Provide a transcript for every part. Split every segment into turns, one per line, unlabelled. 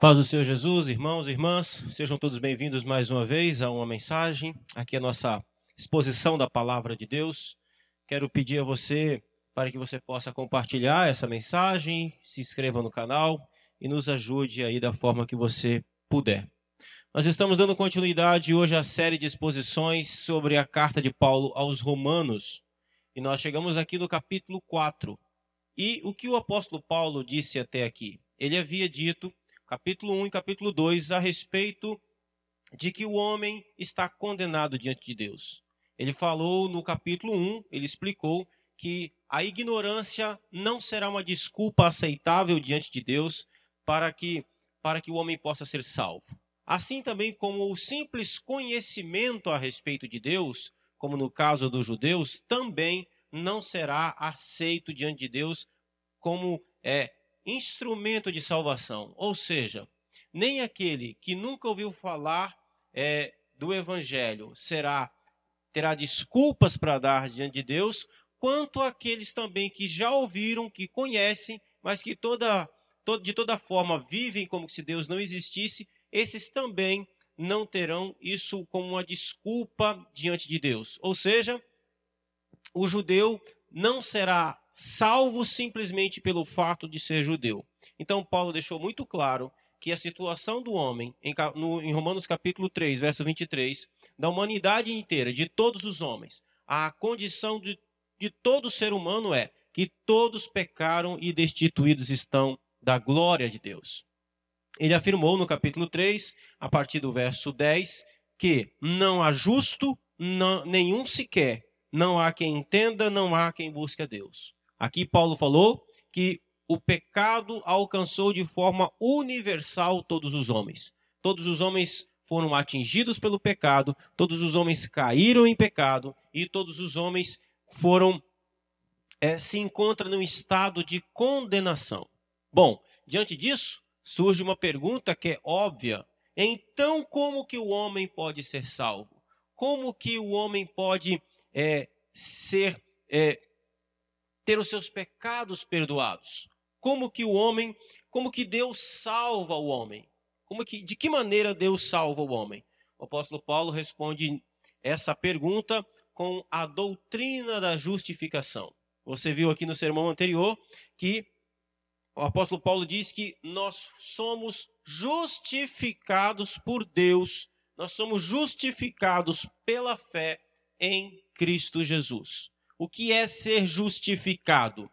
Paz do Senhor Jesus, irmãos e irmãs, sejam todos bem-vindos mais uma vez a uma mensagem. Aqui é a nossa exposição da palavra de Deus. Quero pedir a você para que você possa compartilhar essa mensagem, se inscreva no canal e nos ajude aí da forma que você puder. Nós estamos dando continuidade hoje à série de exposições sobre a carta de Paulo aos Romanos. E nós chegamos aqui no capítulo 4. E o que o apóstolo Paulo disse até aqui? Ele havia dito capítulo 1 e capítulo 2, a respeito de que o homem está condenado diante de Deus. Ele falou no capítulo 1, ele explicou que a ignorância não será uma desculpa aceitável diante de Deus para que, para que o homem possa ser salvo. Assim também como o simples conhecimento a respeito de Deus, como no caso dos judeus, também não será aceito diante de Deus como é, instrumento de salvação. Ou seja, nem aquele que nunca ouviu falar é, do Evangelho será terá desculpas para dar diante de Deus, quanto aqueles também que já ouviram, que conhecem, mas que toda, de toda forma vivem como se Deus não existisse, esses também não terão isso como uma desculpa diante de Deus. Ou seja, o judeu não será salvo simplesmente pelo fato de ser judeu. Então, Paulo deixou muito claro que a situação do homem, em, no, em Romanos capítulo 3, verso 23, da humanidade inteira, de todos os homens, a condição de, de todo ser humano é que todos pecaram e destituídos estão da glória de Deus. Ele afirmou no capítulo 3, a partir do verso 10, que não há justo não, nenhum sequer, não há quem entenda, não há quem busque a Deus. Aqui Paulo falou que o pecado alcançou de forma universal todos os homens. Todos os homens foram atingidos pelo pecado, todos os homens caíram em pecado e todos os homens foram é, se encontram num estado de condenação. Bom, diante disso surge uma pergunta que é óbvia. Então, como que o homem pode ser salvo? Como que o homem pode é, ser é, ter os seus pecados perdoados. Como que o homem, como que Deus salva o homem? Como que, de que maneira Deus salva o homem? O apóstolo Paulo responde essa pergunta com a doutrina da justificação. Você viu aqui no sermão anterior que o apóstolo Paulo diz que nós somos justificados por Deus, nós somos justificados pela fé em Cristo Jesus. O que é ser justificado?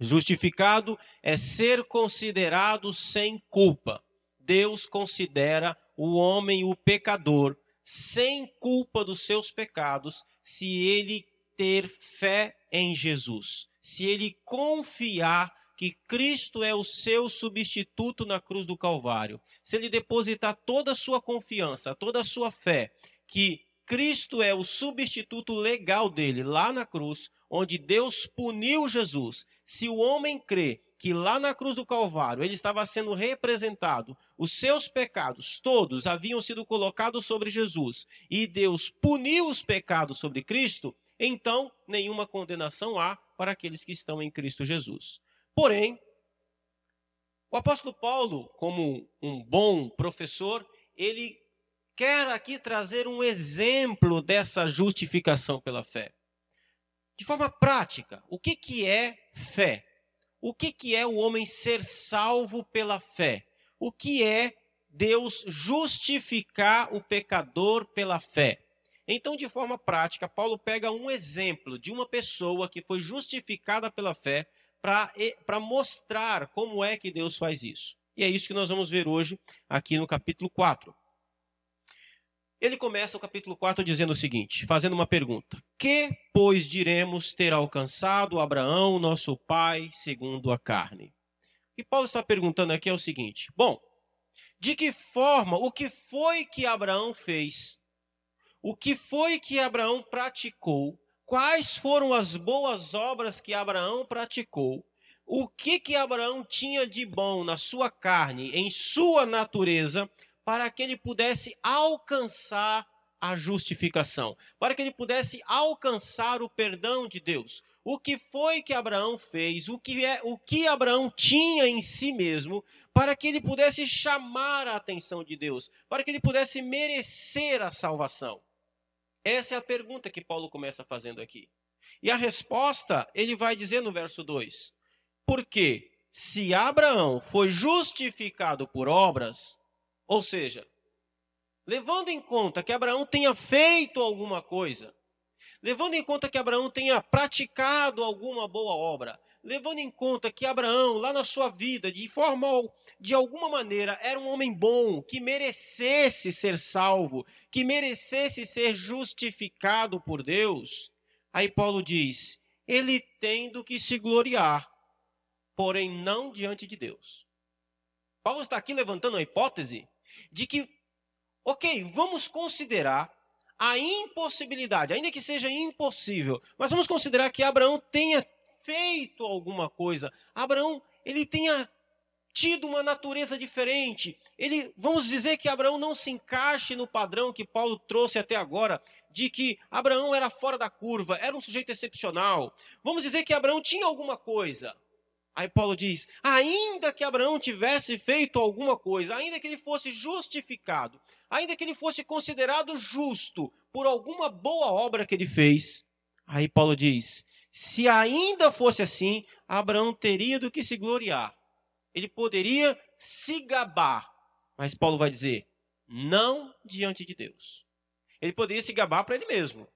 Justificado é ser considerado sem culpa. Deus considera o homem, o pecador, sem culpa dos seus pecados, se ele ter fé em Jesus, se ele confiar que Cristo é o seu substituto na cruz do Calvário, se ele depositar toda a sua confiança, toda a sua fé, que Cristo é o substituto legal dele lá na cruz, onde Deus puniu Jesus. Se o homem crê que lá na cruz do Calvário ele estava sendo representado, os seus pecados todos haviam sido colocados sobre Jesus e Deus puniu os pecados sobre Cristo, então nenhuma condenação há para aqueles que estão em Cristo Jesus. Porém, o apóstolo Paulo, como um bom professor, ele quer aqui trazer um exemplo dessa justificação pela fé. De forma prática, o que, que é fé? O que, que é o homem ser salvo pela fé? O que é Deus justificar o pecador pela fé? Então, de forma prática, Paulo pega um exemplo de uma pessoa que foi justificada pela fé para mostrar como é que Deus faz isso. E é isso que nós vamos ver hoje aqui no capítulo 4. Ele começa o capítulo 4 dizendo o seguinte, fazendo uma pergunta: Que, pois, diremos ter alcançado Abraão, nosso pai, segundo a carne? E Paulo está perguntando aqui é o seguinte: Bom, de que forma, o que foi que Abraão fez? O que foi que Abraão praticou? Quais foram as boas obras que Abraão praticou? O que que Abraão tinha de bom na sua carne, em sua natureza, para que ele pudesse alcançar a justificação, para que ele pudesse alcançar o perdão de Deus. O que foi que Abraão fez? O que é o que Abraão tinha em si mesmo para que ele pudesse chamar a atenção de Deus, para que ele pudesse merecer a salvação? Essa é a pergunta que Paulo começa fazendo aqui. E a resposta, ele vai dizer no verso 2: Porque se Abraão foi justificado por obras, ou seja, levando em conta que Abraão tenha feito alguma coisa, levando em conta que Abraão tenha praticado alguma boa obra, levando em conta que Abraão, lá na sua vida, de forma, de alguma maneira, era um homem bom, que merecesse ser salvo, que merecesse ser justificado por Deus, aí Paulo diz: ele tem do que se gloriar, porém não diante de Deus. Paulo está aqui levantando a hipótese de que, ok, vamos considerar a impossibilidade, ainda que seja impossível, mas vamos considerar que Abraão tenha feito alguma coisa. Abraão, ele tenha tido uma natureza diferente. Ele, vamos dizer que Abraão não se encaixe no padrão que Paulo trouxe até agora, de que Abraão era fora da curva, era um sujeito excepcional. Vamos dizer que Abraão tinha alguma coisa. Aí Paulo diz: ainda que Abraão tivesse feito alguma coisa, ainda que ele fosse justificado, ainda que ele fosse considerado justo por alguma boa obra que ele fez, aí Paulo diz: se ainda fosse assim, Abraão teria do que se gloriar. Ele poderia se gabar. Mas Paulo vai dizer: não diante de Deus. Ele poderia se gabar para ele mesmo,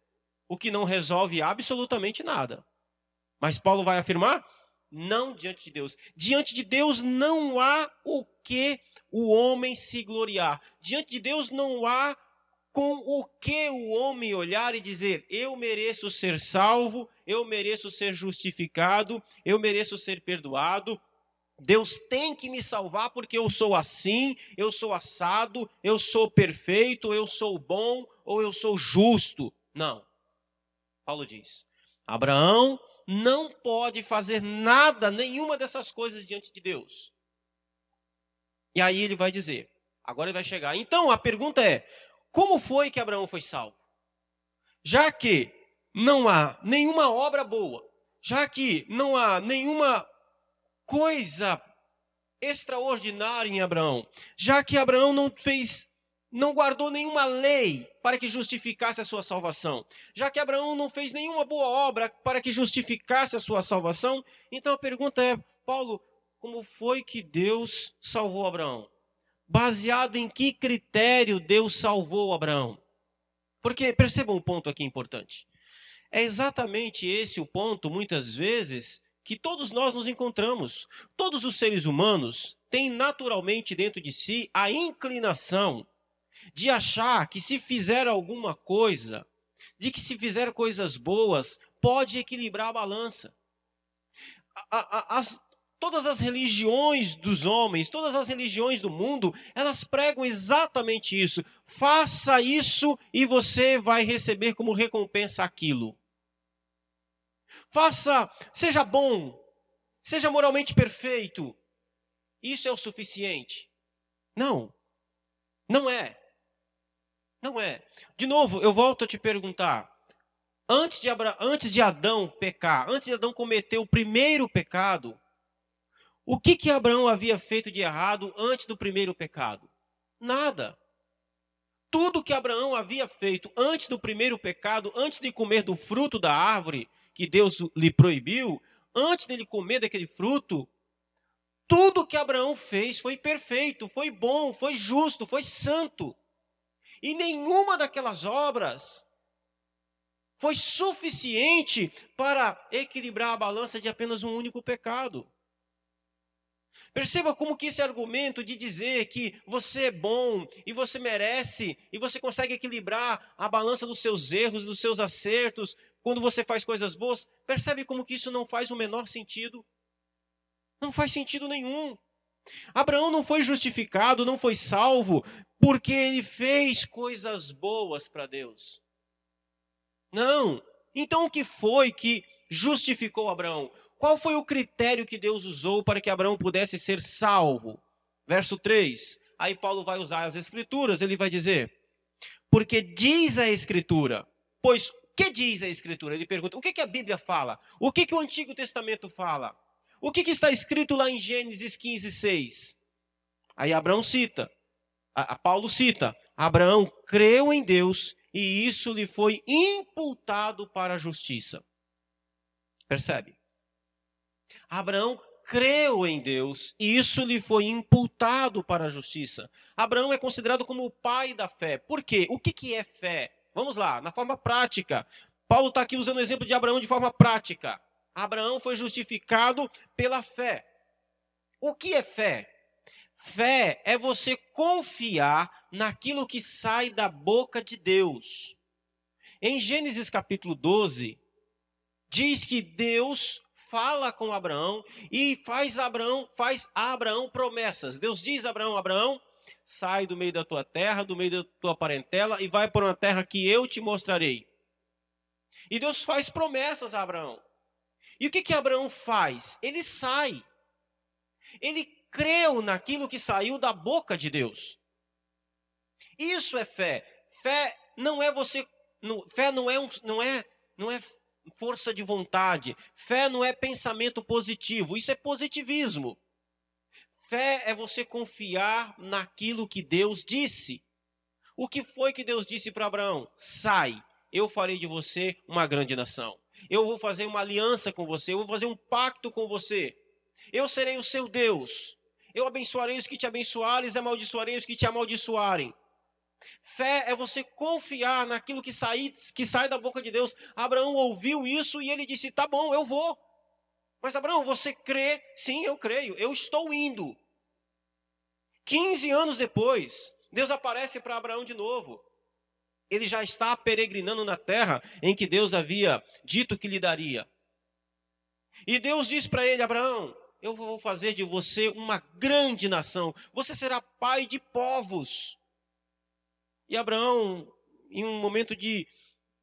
o que não resolve absolutamente nada. Mas Paulo vai afirmar: não diante de Deus. Diante de Deus não há o que o homem se gloriar. Diante de Deus não há com o que o homem olhar e dizer: eu mereço ser salvo, eu mereço ser justificado, eu mereço ser perdoado. Deus tem que me salvar porque eu sou assim, eu sou assado, eu sou perfeito, eu sou bom ou eu sou justo. Não. Paulo diz: Abraão não pode fazer nada, nenhuma dessas coisas diante de Deus. E aí ele vai dizer: agora ele vai chegar. Então a pergunta é: como foi que Abraão foi salvo? Já que não há nenhuma obra boa, já que não há nenhuma coisa extraordinária em Abraão, já que Abraão não fez, não guardou nenhuma lei para que justificasse a sua salvação, já que Abraão não fez nenhuma boa obra para que justificasse a sua salvação, então a pergunta é, Paulo, como foi que Deus salvou Abraão? Baseado em que critério Deus salvou Abraão? Porque percebam um ponto aqui importante. É exatamente esse o ponto, muitas vezes, que todos nós nos encontramos. Todos os seres humanos têm naturalmente dentro de si a inclinação de achar que se fizer alguma coisa, de que se fizer coisas boas, pode equilibrar a balança. As, Todas as religiões dos homens, todas as religiões do mundo, elas pregam exatamente isso. Faça isso e você vai receber como recompensa aquilo. Faça, seja bom, seja moralmente perfeito. Isso é o suficiente. Não, não é. Não é. De novo, eu volto a te perguntar. Antes de, Abra... antes de Adão pecar, antes de Adão cometer o primeiro pecado, o que, que Abraão havia feito de errado antes do primeiro pecado? Nada. Tudo que Abraão havia feito antes do primeiro pecado, antes de comer do fruto da árvore que Deus lhe proibiu, antes dele comer daquele fruto, tudo que Abraão fez foi perfeito, foi bom, foi justo, foi santo. E nenhuma daquelas obras foi suficiente para equilibrar a balança de apenas um único pecado. Perceba como que esse argumento de dizer que você é bom e você merece e você consegue equilibrar a balança dos seus erros, dos seus acertos, quando você faz coisas boas, percebe como que isso não faz o menor sentido? Não faz sentido nenhum. Abraão não foi justificado, não foi salvo, porque ele fez coisas boas para Deus. Não. Então o que foi que justificou Abraão? Qual foi o critério que Deus usou para que Abraão pudesse ser salvo? Verso 3. Aí Paulo vai usar as escrituras, ele vai dizer: Porque diz a escritura. Pois que diz a escritura? Ele pergunta: O que, que a Bíblia fala? O que, que o Antigo Testamento fala? O que, que está escrito lá em Gênesis 15, 6? Aí Abraão cita, a, a Paulo cita, Abraão creu em Deus e isso lhe foi imputado para a justiça. Percebe? Abraão creu em Deus e isso lhe foi imputado para a justiça. Abraão é considerado como o pai da fé. Por quê? O que, que é fé? Vamos lá, na forma prática. Paulo está aqui usando o exemplo de Abraão de forma prática. Abraão foi justificado pela fé. O que é fé? Fé é você confiar naquilo que sai da boca de Deus. Em Gênesis capítulo 12, diz que Deus fala com Abraão e faz Abraão, faz a Abraão promessas. Deus diz a Abraão, Abraão, sai do meio da tua terra, do meio da tua parentela e vai para uma terra que eu te mostrarei. E Deus faz promessas a Abraão. E o que que Abraão faz? Ele sai. Ele creu naquilo que saiu da boca de Deus. Isso é fé. Fé não é você, fé não é, um, não é, não é força de vontade. Fé não é pensamento positivo. Isso é positivismo. Fé é você confiar naquilo que Deus disse. O que foi que Deus disse para Abraão? Sai, eu farei de você uma grande nação. Eu vou fazer uma aliança com você, eu vou fazer um pacto com você. Eu serei o seu Deus. Eu abençoarei os que te abençoarem e amaldiçoarei os que te amaldiçoarem. Fé é você confiar naquilo que sai, que sai da boca de Deus. Abraão ouviu isso e ele disse: Tá bom, eu vou. Mas Abraão, você crê? Sim, eu creio, eu estou indo. 15 anos depois, Deus aparece para Abraão de novo. Ele já está peregrinando na terra em que Deus havia dito que lhe daria. E Deus diz para ele: Abraão, eu vou fazer de você uma grande nação. Você será pai de povos. E Abraão, em um momento de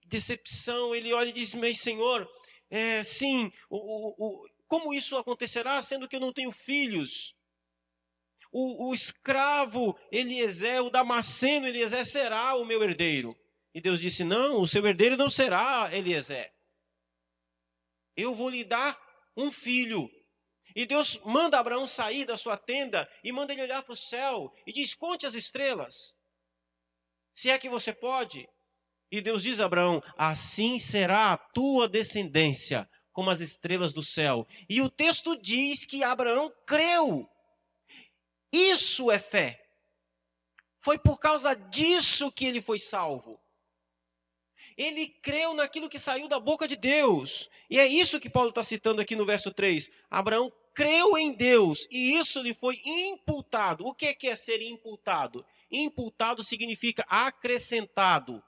decepção, ele olha e diz: Mas Senhor, é, sim, o, o, o, como isso acontecerá, sendo que eu não tenho filhos? O, o escravo Eliezer, o Damasceno Eliezer será o meu herdeiro. E Deus disse: Não, o seu herdeiro não será Eliezer. Eu vou lhe dar um filho. E Deus manda Abraão sair da sua tenda e manda ele olhar para o céu e diz: Conte as estrelas. Se é que você pode. E Deus diz a Abraão: Assim será a tua descendência, como as estrelas do céu. E o texto diz que Abraão creu. Isso é fé. Foi por causa disso que ele foi salvo. Ele creu naquilo que saiu da boca de Deus. E é isso que Paulo está citando aqui no verso 3. Abraão creu em Deus e isso lhe foi imputado. O que é ser imputado? Imputado significa acrescentado,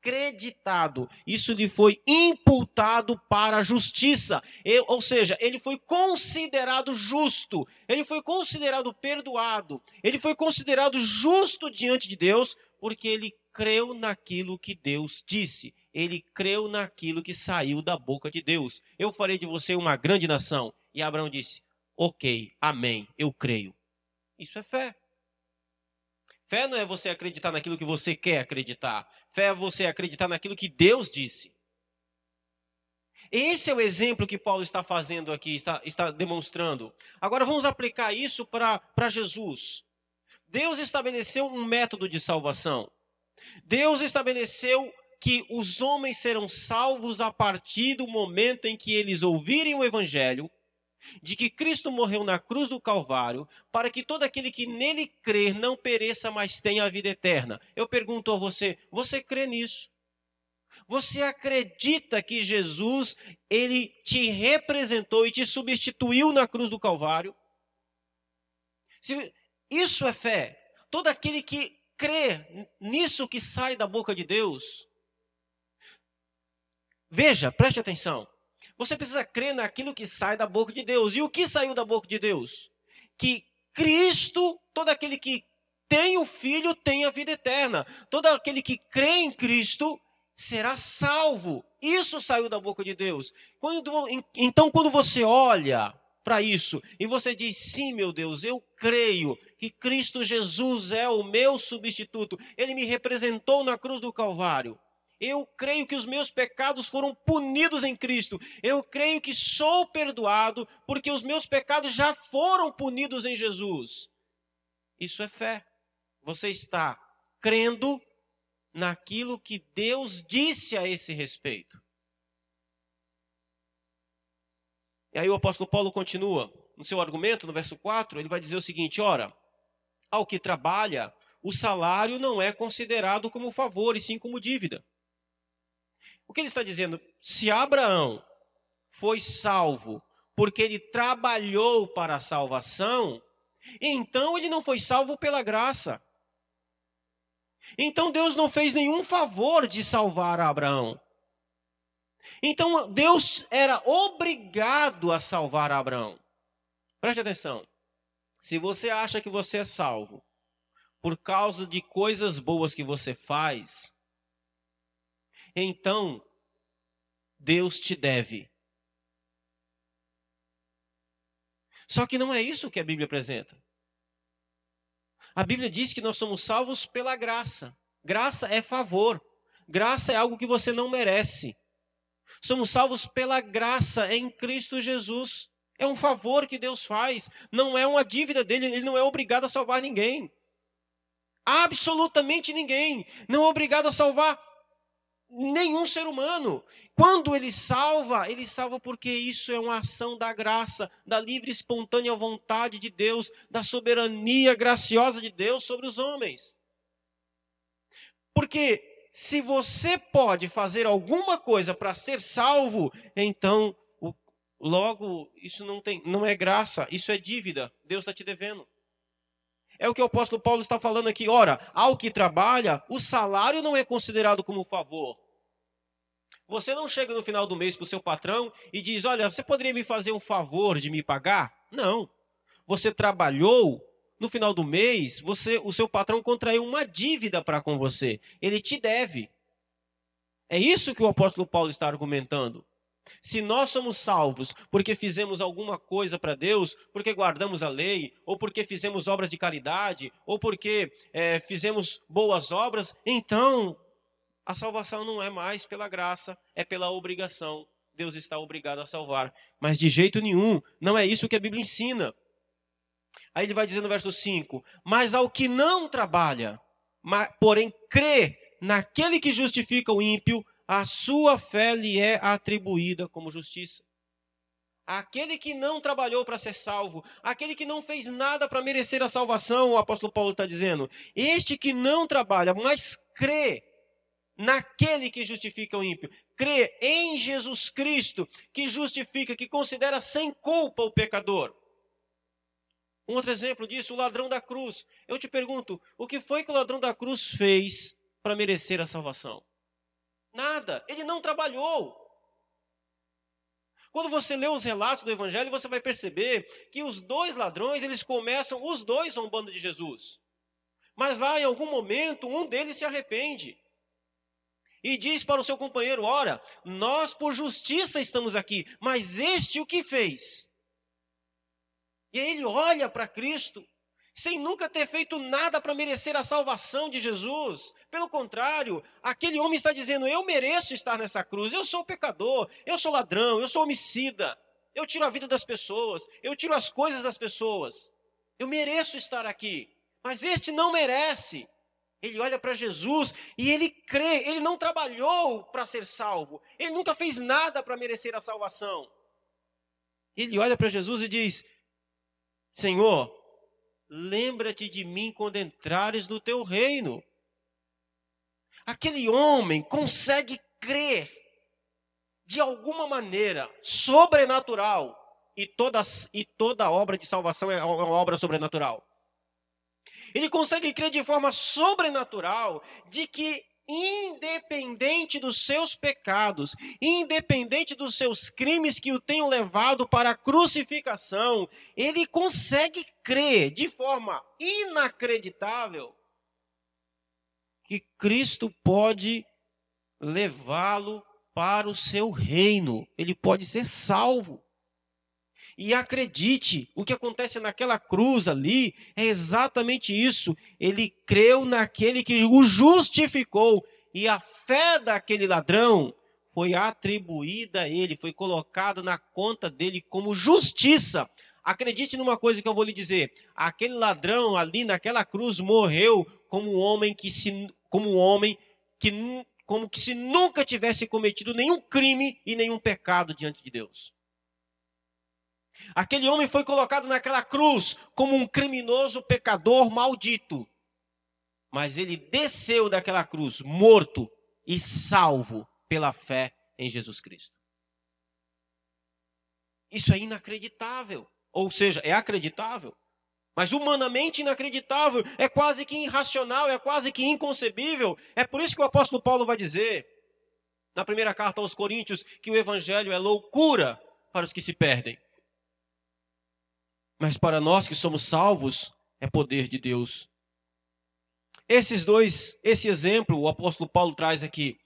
creditado. Isso lhe foi imputado para a justiça. ou seja, ele foi considerado justo, ele foi considerado perdoado, ele foi considerado justo diante de Deus, porque ele creu naquilo que Deus disse. Ele creu naquilo que saiu da boca de Deus. Eu farei de você uma grande nação. E Abraão disse: Ok, amém, eu creio. Isso é fé. Fé não é você acreditar naquilo que você quer acreditar. Fé é você acreditar naquilo que Deus disse. Esse é o exemplo que Paulo está fazendo aqui, está, está demonstrando. Agora vamos aplicar isso para Jesus. Deus estabeleceu um método de salvação. Deus estabeleceu que os homens serão salvos a partir do momento em que eles ouvirem o Evangelho de que Cristo morreu na cruz do Calvário para que todo aquele que nele crer não pereça, mas tenha a vida eterna. Eu pergunto a você, você crê nisso? Você acredita que Jesus, ele te representou e te substituiu na cruz do Calvário? Isso é fé. Todo aquele que crê nisso que sai da boca de Deus. Veja, preste atenção. Você precisa crer naquilo que sai da boca de Deus. E o que saiu da boca de Deus? Que Cristo, todo aquele que tem o Filho, tem a vida eterna. Todo aquele que crê em Cristo será salvo. Isso saiu da boca de Deus. Quando, então, quando você olha para isso e você diz: sim, meu Deus, eu creio que Cristo Jesus é o meu substituto, ele me representou na cruz do Calvário. Eu creio que os meus pecados foram punidos em Cristo. Eu creio que sou perdoado porque os meus pecados já foram punidos em Jesus. Isso é fé. Você está crendo naquilo que Deus disse a esse respeito. E aí o apóstolo Paulo continua no seu argumento, no verso 4, ele vai dizer o seguinte: ora, ao que trabalha, o salário não é considerado como favor, e sim como dívida. O que ele está dizendo? Se Abraão foi salvo porque ele trabalhou para a salvação, então ele não foi salvo pela graça. Então Deus não fez nenhum favor de salvar Abraão. Então Deus era obrigado a salvar Abraão. Preste atenção. Se você acha que você é salvo por causa de coisas boas que você faz, então Deus te deve. Só que não é isso que a Bíblia apresenta. A Bíblia diz que nós somos salvos pela graça. Graça é favor. Graça é algo que você não merece. Somos salvos pela graça em Cristo Jesus. É um favor que Deus faz, não é uma dívida dele, ele não é obrigado a salvar ninguém. Absolutamente ninguém. Não é obrigado a salvar nenhum ser humano. Quando ele salva, ele salva porque isso é uma ação da graça, da livre e espontânea vontade de Deus, da soberania graciosa de Deus sobre os homens. Porque se você pode fazer alguma coisa para ser salvo, então Logo, isso não, tem, não é graça, isso é dívida. Deus está te devendo. É o que o apóstolo Paulo está falando aqui. Ora, ao que trabalha, o salário não é considerado como favor. Você não chega no final do mês para o seu patrão e diz: Olha, você poderia me fazer um favor de me pagar? Não. Você trabalhou, no final do mês, você, o seu patrão contraiu uma dívida para com você. Ele te deve. É isso que o apóstolo Paulo está argumentando. Se nós somos salvos porque fizemos alguma coisa para Deus, porque guardamos a lei, ou porque fizemos obras de caridade, ou porque é, fizemos boas obras, então a salvação não é mais pela graça, é pela obrigação. Deus está obrigado a salvar. Mas de jeito nenhum, não é isso que a Bíblia ensina. Aí ele vai dizer no verso 5: Mas ao que não trabalha, porém crê naquele que justifica o ímpio, a sua fé lhe é atribuída como justiça. Aquele que não trabalhou para ser salvo, aquele que não fez nada para merecer a salvação, o apóstolo Paulo está dizendo, este que não trabalha, mas crê naquele que justifica o ímpio, crê em Jesus Cristo, que justifica, que considera sem culpa o pecador. Um outro exemplo disso, o ladrão da cruz. Eu te pergunto, o que foi que o ladrão da cruz fez para merecer a salvação? Nada. Ele não trabalhou. Quando você lê os relatos do evangelho, você vai perceber que os dois ladrões, eles começam os dois zombando de Jesus. Mas lá em algum momento, um deles se arrepende. E diz para o seu companheiro: Ora, nós por justiça estamos aqui, mas este o que fez? E aí ele olha para Cristo sem nunca ter feito nada para merecer a salvação de Jesus. Pelo contrário, aquele homem está dizendo: Eu mereço estar nessa cruz, eu sou pecador, eu sou ladrão, eu sou homicida, eu tiro a vida das pessoas, eu tiro as coisas das pessoas, eu mereço estar aqui. Mas este não merece. Ele olha para Jesus e ele crê, ele não trabalhou para ser salvo, ele nunca fez nada para merecer a salvação. Ele olha para Jesus e diz: Senhor, lembra-te de mim quando entrares no teu reino. Aquele homem consegue crer de alguma maneira sobrenatural, e toda, e toda obra de salvação é uma obra sobrenatural. Ele consegue crer de forma sobrenatural de que independente dos seus pecados, independente dos seus crimes que o tenham levado para a crucificação, ele consegue crer de forma inacreditável que Cristo pode levá-lo para o seu reino, ele pode ser salvo. E acredite, o que acontece naquela cruz ali é exatamente isso. Ele creu naquele que o justificou. E a fé daquele ladrão foi atribuída a ele, foi colocada na conta dele como justiça. Acredite numa coisa que eu vou lhe dizer: aquele ladrão ali naquela cruz morreu como um homem que se, como um homem que como que se nunca tivesse cometido nenhum crime e nenhum pecado diante de Deus. Aquele homem foi colocado naquela cruz como um criminoso pecador maldito. Mas ele desceu daquela cruz morto e salvo pela fé em Jesus Cristo. Isso é inacreditável. Ou seja, é acreditável, mas humanamente inacreditável, é quase que irracional, é quase que inconcebível. É por isso que o apóstolo Paulo vai dizer, na primeira carta aos Coríntios, que o evangelho é loucura para os que se perdem. Mas para nós que somos salvos, é poder de Deus. Esses dois, esse exemplo, o apóstolo Paulo traz aqui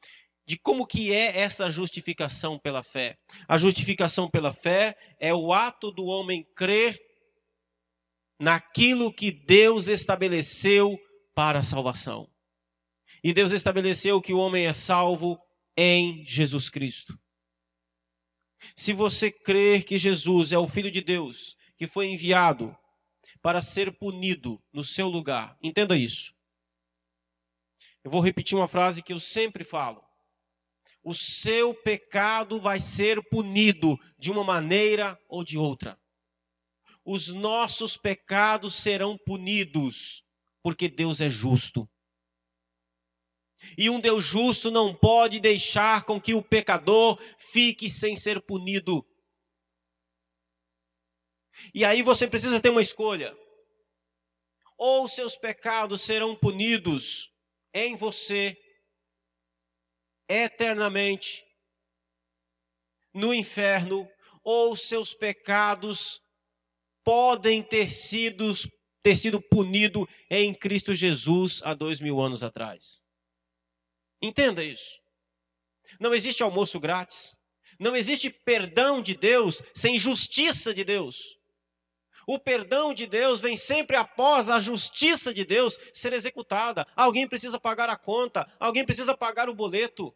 de como que é essa justificação pela fé. A justificação pela fé é o ato do homem crer naquilo que Deus estabeleceu para a salvação. E Deus estabeleceu que o homem é salvo em Jesus Cristo. Se você crer que Jesus é o Filho de Deus, que foi enviado para ser punido no seu lugar, entenda isso. Eu vou repetir uma frase que eu sempre falo o seu pecado vai ser punido de uma maneira ou de outra. Os nossos pecados serão punidos, porque Deus é justo. E um Deus justo não pode deixar com que o pecador fique sem ser punido. E aí você precisa ter uma escolha. Ou seus pecados serão punidos em você eternamente no inferno, ou seus pecados podem ter sido, ter sido punidos em Cristo Jesus há dois mil anos atrás. Entenda isso. Não existe almoço grátis. Não existe perdão de Deus sem justiça de Deus. O perdão de Deus vem sempre após a justiça de Deus ser executada. Alguém precisa pagar a conta, alguém precisa pagar o boleto.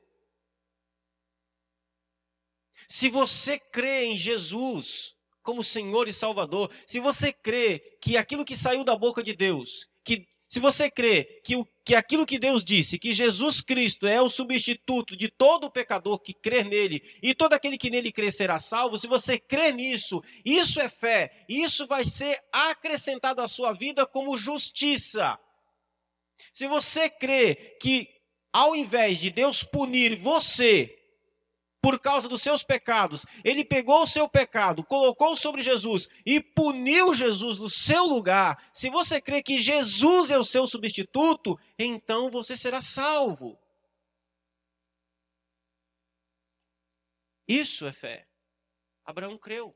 Se você crê em Jesus como Senhor e Salvador, se você crê que aquilo que saiu da boca de Deus, que se você crê que, o, que aquilo que Deus disse, que Jesus Cristo é o substituto de todo pecador que crê nele, e todo aquele que nele crê será salvo, se você crê nisso, isso é fé, isso vai ser acrescentado à sua vida como justiça. Se você crê que ao invés de Deus punir você por causa dos seus pecados, ele pegou o seu pecado, colocou sobre Jesus e puniu Jesus no seu lugar. Se você crê que Jesus é o seu substituto, então você será salvo. Isso é fé. Abraão creu.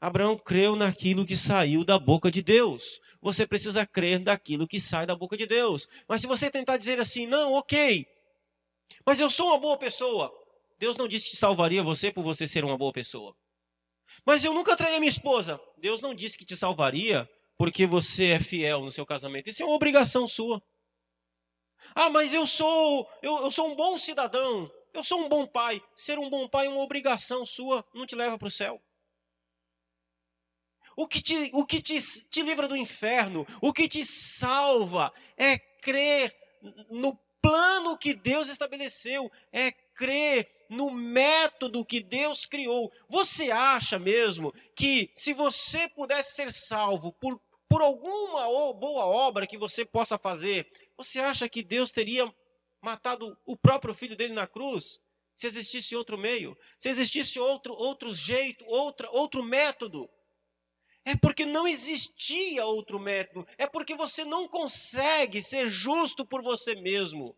Abraão creu naquilo que saiu da boca de Deus. Você precisa crer naquilo que sai da boca de Deus. Mas se você tentar dizer assim, não, ok, mas eu sou uma boa pessoa, Deus não disse que salvaria você por você ser uma boa pessoa. Mas eu nunca traí a minha esposa. Deus não disse que te salvaria porque você é fiel no seu casamento. Isso é uma obrigação sua. Ah, mas eu sou, eu, eu sou um bom cidadão. Eu sou um bom pai. Ser um bom pai é uma obrigação sua, não te leva para o céu. O que, te, o que te, te livra do inferno, o que te salva é crer no plano que Deus estabeleceu, é crer no método que Deus criou. Você acha mesmo que se você pudesse ser salvo por, por alguma boa obra que você possa fazer, você acha que Deus teria matado o próprio filho dele na cruz? Se existisse outro meio, se existisse outro, outro jeito, outra, outro método. É porque não existia outro método. É porque você não consegue ser justo por você mesmo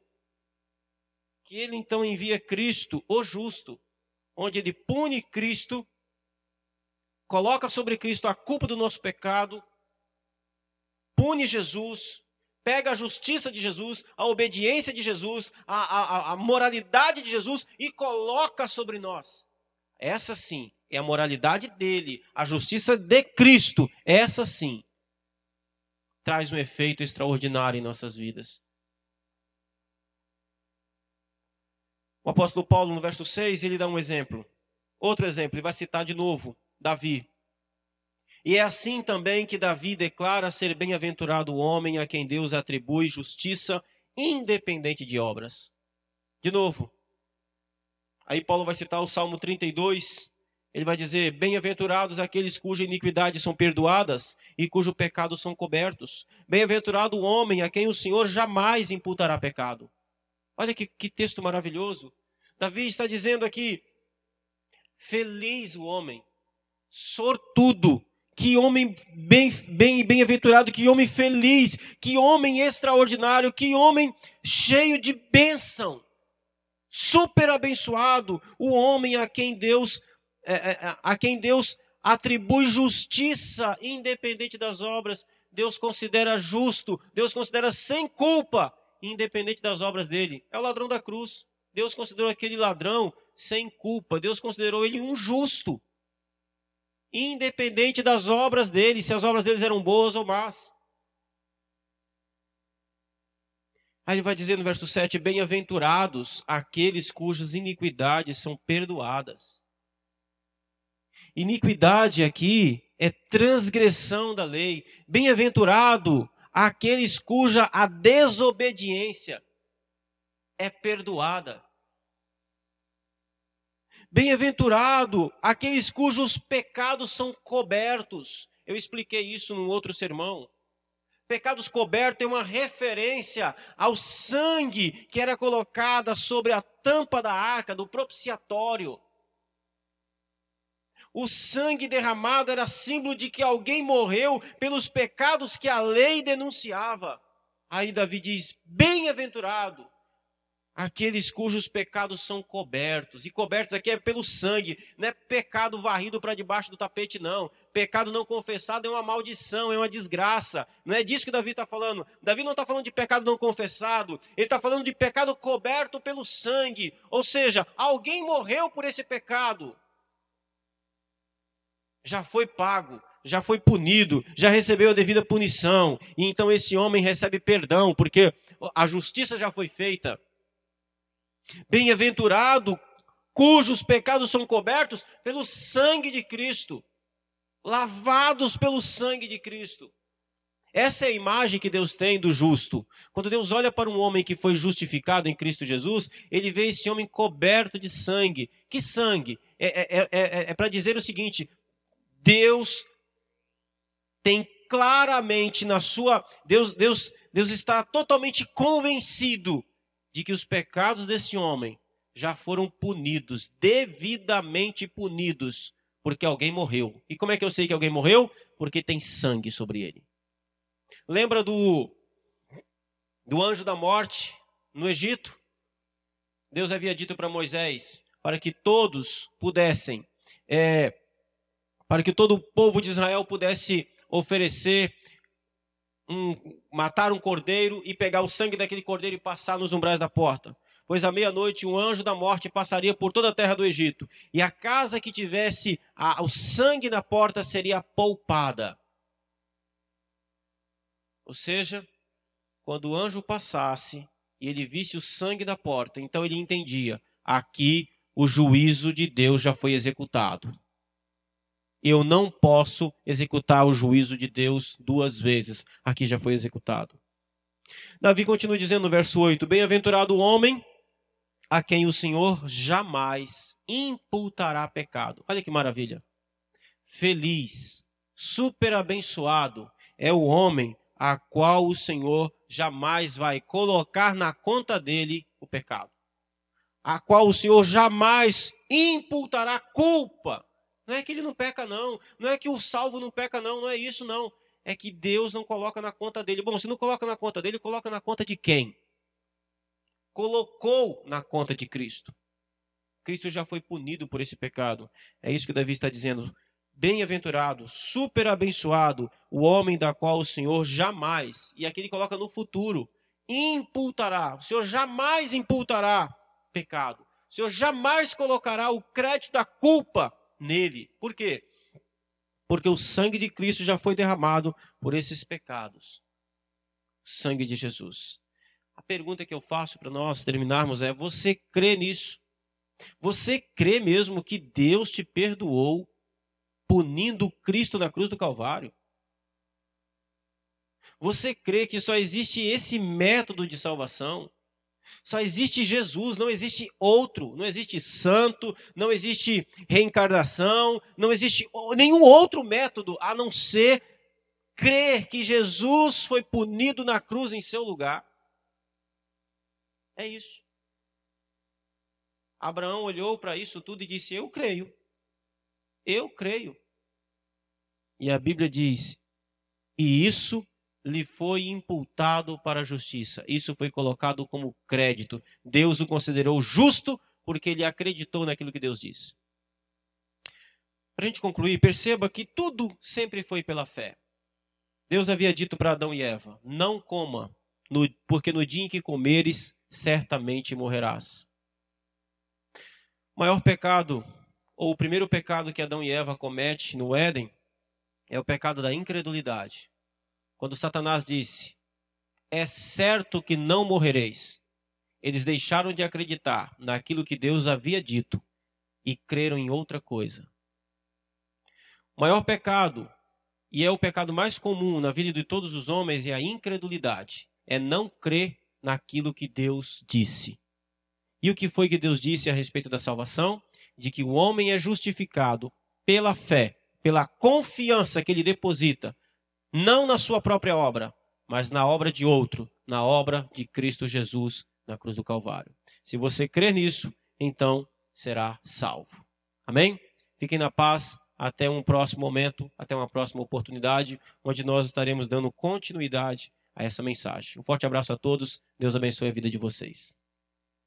que ele então envia Cristo, o justo, onde ele pune Cristo, coloca sobre Cristo a culpa do nosso pecado, pune Jesus, pega a justiça de Jesus, a obediência de Jesus, a, a, a moralidade de Jesus e coloca sobre nós. Essa sim é a moralidade dele, a justiça de Cristo. Essa sim traz um efeito extraordinário em nossas vidas. O apóstolo Paulo, no verso 6, ele dá um exemplo. Outro exemplo, ele vai citar de novo Davi. E é assim também que Davi declara ser bem-aventurado o homem a quem Deus atribui justiça independente de obras. De novo, aí Paulo vai citar o Salmo 32, ele vai dizer: Bem-aventurados aqueles cuja iniquidades são perdoadas e cujo pecado são cobertos. Bem-aventurado o homem a quem o Senhor jamais imputará pecado. Olha que, que texto maravilhoso. Davi está dizendo aqui: Feliz o homem, sortudo, que homem bem, bem, bem-aventurado, que homem feliz, que homem extraordinário, que homem cheio de bênção, super abençoado, o homem a quem Deus, é, é, é, a quem Deus atribui justiça, independente das obras, Deus considera justo, Deus considera sem culpa, independente das obras dele. É o ladrão da cruz. Deus considerou aquele ladrão sem culpa. Deus considerou ele um justo. Independente das obras dele, se as obras deles eram boas ou más. Aí ele vai dizer no verso 7: Bem-aventurados aqueles cujas iniquidades são perdoadas. Iniquidade aqui é transgressão da lei. Bem-aventurado aqueles cuja a desobediência é perdoada. Bem-aventurado aqueles cujos pecados são cobertos. Eu expliquei isso num outro sermão. Pecados cobertos é uma referência ao sangue que era colocada sobre a tampa da arca do propiciatório. O sangue derramado era símbolo de que alguém morreu pelos pecados que a lei denunciava. Aí Davi diz: Bem-aventurado aqueles cujos pecados são cobertos. E cobertos aqui é pelo sangue, não é pecado varrido para debaixo do tapete, não. Pecado não confessado é uma maldição, é uma desgraça. Não é disso que Davi está falando. Davi não está falando de pecado não confessado, ele está falando de pecado coberto pelo sangue. Ou seja, alguém morreu por esse pecado. Já foi pago, já foi punido, já recebeu a devida punição. E então esse homem recebe perdão, porque a justiça já foi feita. Bem-aventurado cujos pecados são cobertos pelo sangue de Cristo, lavados pelo sangue de Cristo. Essa é a imagem que Deus tem do justo. Quando Deus olha para um homem que foi justificado em Cristo Jesus, ele vê esse homem coberto de sangue. Que sangue? É, é, é, é para dizer o seguinte: Deus tem claramente na sua. Deus, Deus, Deus está totalmente convencido de que os pecados desse homem já foram punidos, devidamente punidos, porque alguém morreu. E como é que eu sei que alguém morreu? Porque tem sangue sobre ele. Lembra do, do anjo da morte no Egito? Deus havia dito para Moisés para que todos pudessem, é, para que todo o povo de Israel pudesse oferecer um, matar um cordeiro e pegar o sangue daquele cordeiro e passar nos umbrais da porta. Pois à meia-noite um anjo da morte passaria por toda a terra do Egito, e a casa que tivesse a, o sangue na porta seria poupada. Ou seja, quando o anjo passasse e ele visse o sangue da porta, então ele entendia: aqui o juízo de Deus já foi executado eu não posso executar o juízo de Deus duas vezes. Aqui já foi executado. Davi continua dizendo no verso 8: Bem-aventurado o homem a quem o Senhor jamais imputará pecado. Olha que maravilha. Feliz, super abençoado é o homem a qual o Senhor jamais vai colocar na conta dele o pecado. A qual o Senhor jamais imputará culpa não é que ele não peca, não. Não é que o salvo não peca, não. Não é isso, não. É que Deus não coloca na conta dele. Bom, se não coloca na conta dele, coloca na conta de quem? Colocou na conta de Cristo. Cristo já foi punido por esse pecado. É isso que Davi está dizendo. Bem-aventurado, super abençoado, o homem da qual o Senhor jamais, e aqui ele coloca no futuro, imputará. O Senhor jamais imputará pecado. O Senhor jamais colocará o crédito da culpa nele. Por quê? Porque o sangue de Cristo já foi derramado por esses pecados. O sangue de Jesus. A pergunta que eu faço para nós terminarmos é: você crê nisso? Você crê mesmo que Deus te perdoou punindo Cristo na cruz do Calvário? Você crê que só existe esse método de salvação? Só existe Jesus, não existe outro, não existe santo, não existe reencarnação, não existe nenhum outro método a não ser crer que Jesus foi punido na cruz em seu lugar. É isso. Abraão olhou para isso tudo e disse: Eu creio. Eu creio. E a Bíblia diz: E isso lhe foi imputado para a justiça. Isso foi colocado como crédito. Deus o considerou justo porque ele acreditou naquilo que Deus disse. Para a gente concluir, perceba que tudo sempre foi pela fé. Deus havia dito para Adão e Eva: Não coma, porque no dia em que comeres, certamente morrerás. O maior pecado, ou o primeiro pecado que Adão e Eva cometem no Éden, é o pecado da incredulidade. Quando Satanás disse: É certo que não morrereis. Eles deixaram de acreditar naquilo que Deus havia dito e creram em outra coisa. O maior pecado, e é o pecado mais comum na vida de todos os homens, é a incredulidade. É não crer naquilo que Deus disse. E o que foi que Deus disse a respeito da salvação? De que o homem é justificado pela fé, pela confiança que ele deposita não na sua própria obra, mas na obra de outro, na obra de Cristo Jesus na cruz do Calvário. Se você crer nisso, então será salvo. Amém? Fiquem na paz. Até um próximo momento, até uma próxima oportunidade, onde nós estaremos dando continuidade a essa mensagem. Um forte abraço a todos. Deus abençoe a vida de vocês.